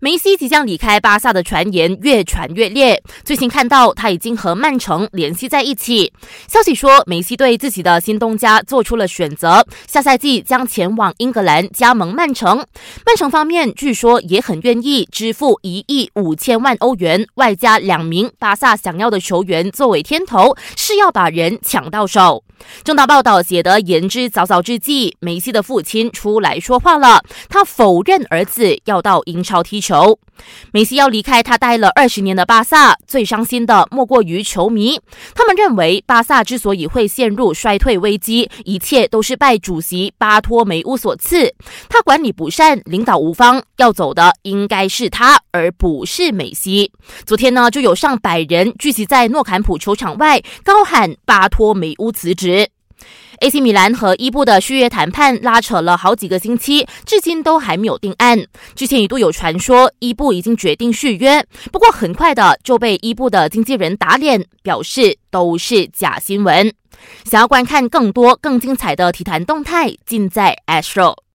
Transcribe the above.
梅西即将离开巴萨的传言越传越烈，最新看到他已经和曼城联系在一起。消息说，梅西对自己的新东家做出了选择，下赛季将前往英格兰加盟曼城。曼城方面据说也很愿意支付一亿五千万欧元，外加两名巴萨想要的球员作为天头，是要把人抢到手。正当报道写得言之凿凿之际，梅西的父亲出来说话了，他否认儿子要到英超踢球。梅西要离开他待了二十年的巴萨，最伤心的莫过于球迷。他们认为巴萨之所以会陷入衰退危机，一切都是拜主席巴托梅乌所赐。他管理不善，领导无方，要走的应该是他，而不是梅西。昨天呢，就有上百人聚集在诺坎普球场外，高喊巴托梅乌辞职。AC 米兰和伊布的续约谈判拉扯了好几个星期，至今都还没有定案。之前一度有传说伊布已经决定续约，不过很快的就被伊布的经纪人打脸，表示都是假新闻。想要观看更多更精彩的体坛动态，尽在 Astro。